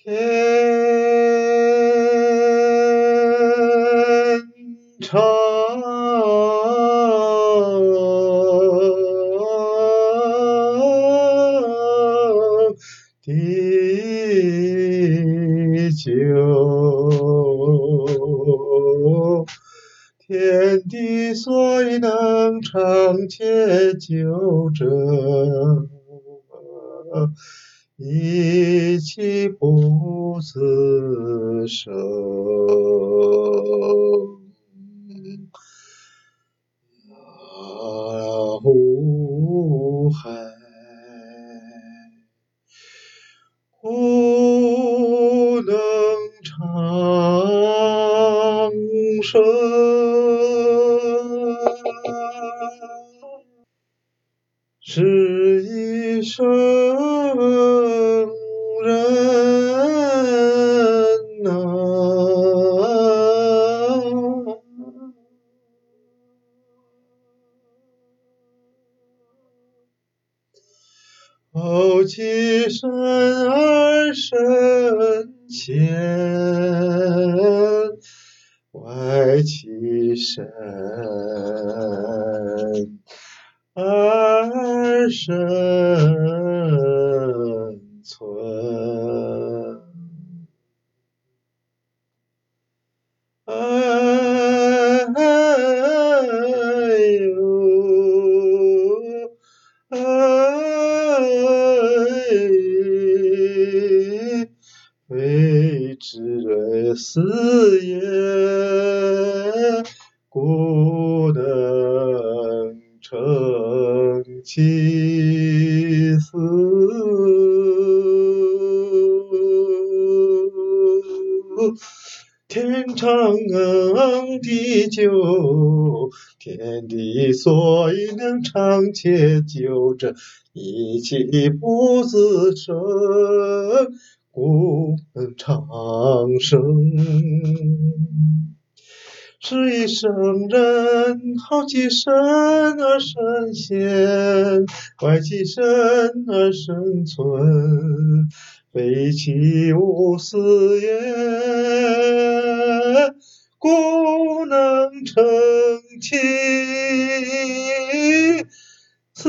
天长地久，天地所以能长且久者。一气不自生，无害，故能长生。是一生。后其身而身前，外其身而身。之死也，故能成其死。天长地久，天地所以能长且久者，一气不自生。故长生。是以圣人好其身而身先，外其身而身存，非其无私也，故能成其死。